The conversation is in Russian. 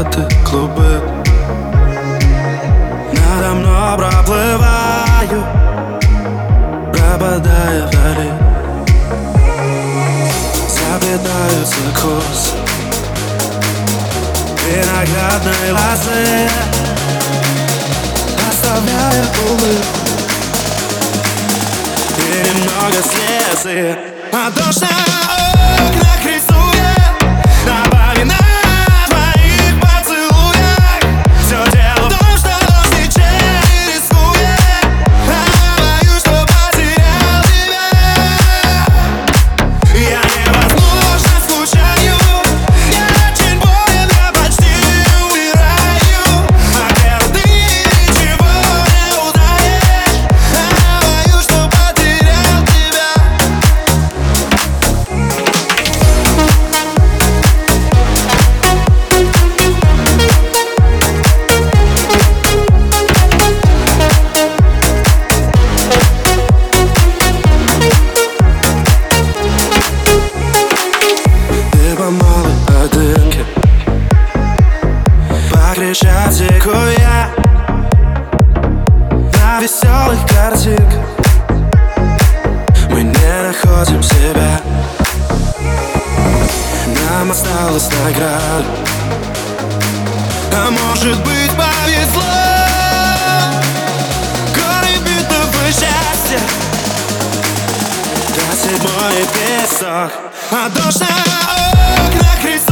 высоты клубы Надо мной проплываю Пропадая вдали Заплетаются косы Виноградной лозы Оставляя улыбку И немного слезы А Подушная окна крестьян кричатику я. На веселых картинках. Мы не находим себя. Нам осталось награда А может быть повезло. Горы битого счастья Да седьмой песок. А дождь на crack it.